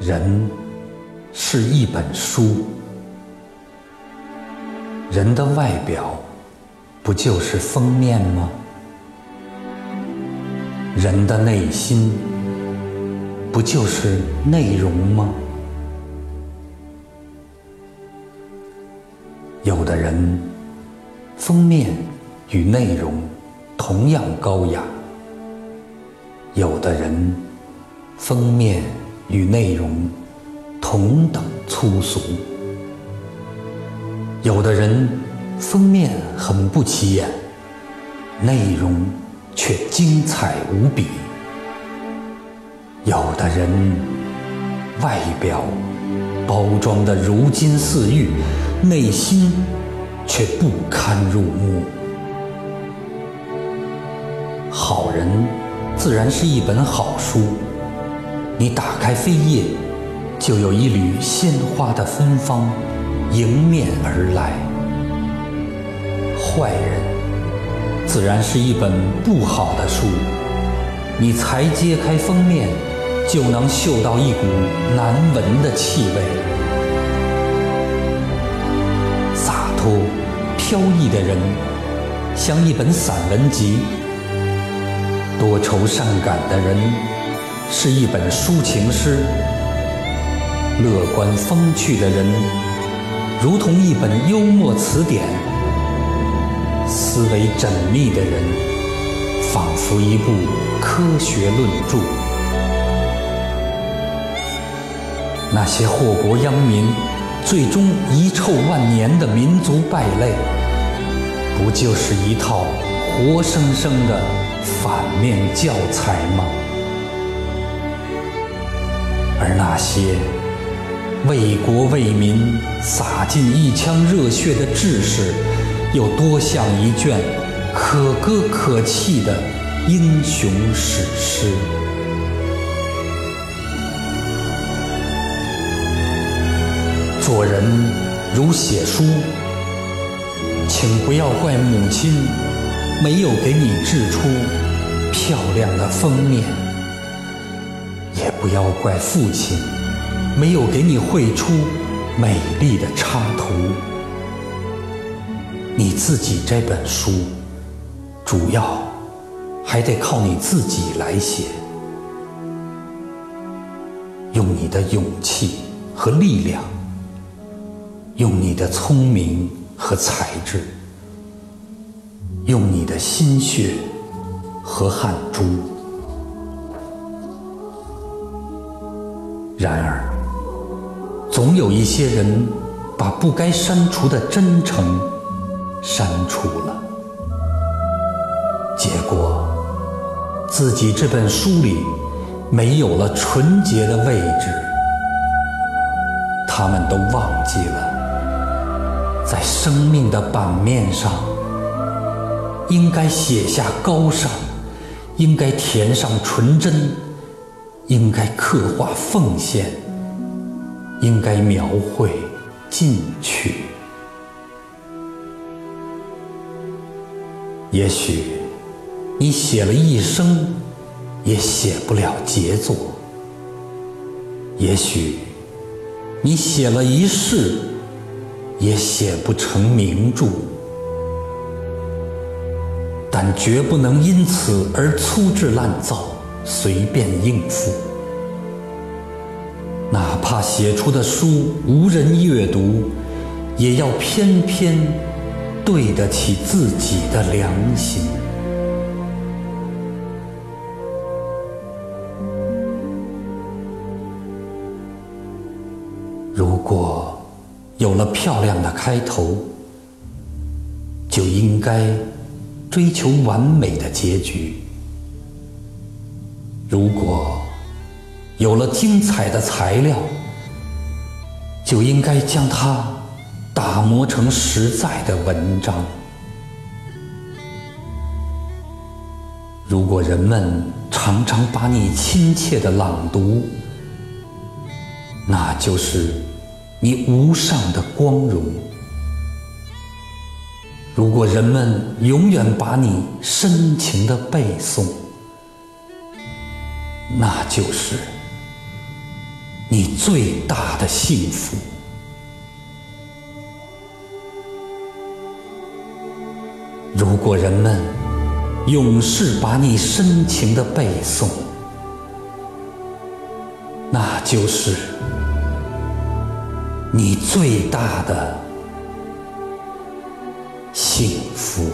人是一本书，人的外表不就是封面吗？人的内心不就是内容吗？有的人封面与内容同样高雅，有的人封面。与内容同等粗俗，有的人封面很不起眼，内容却精彩无比；有的人外表包装的如金似玉，内心却不堪入目。好人自然是一本好书。你打开扉页，就有一缕鲜花的芬芳迎面而来。坏人自然是一本不好的书，你才揭开封面，就能嗅到一股难闻的气味。洒脱飘逸的人，像一本散文集；多愁善感的人。是一本抒情诗，乐观风趣的人，如同一本幽默词典；思维缜密的人，仿佛一部科学论著。那些祸国殃民、最终遗臭万年的民族败类，不就是一套活生生的反面教材吗？而那些为国为民洒尽一腔热血的志士，又多像一卷可歌可泣的英雄史诗。做人如写书，请不要怪母亲没有给你制出漂亮的封面。不要怪父亲没有给你绘出美丽的插图，你自己这本书主要还得靠你自己来写，用你的勇气和力量，用你的聪明和才智，用你的心血和汗珠。然而，总有一些人把不该删除的真诚删除了，结果自己这本书里没有了纯洁的位置。他们都忘记了，在生命的版面上应该写下高尚，应该填上纯真。应该刻画奉献，应该描绘进取。也许你写了一生，也写不了杰作；也许你写了一世，也写不成名著。但绝不能因此而粗制滥造。随便应付，哪怕写出的书无人阅读，也要偏偏对得起自己的良心。如果有了漂亮的开头，就应该追求完美的结局。如果有了精彩的材料，就应该将它打磨成实在的文章。如果人们常常把你亲切的朗读，那就是你无上的光荣；如果人们永远把你深情的背诵，那就是你最大的幸福。如果人们永世把你深情的背诵，那就是你最大的幸福。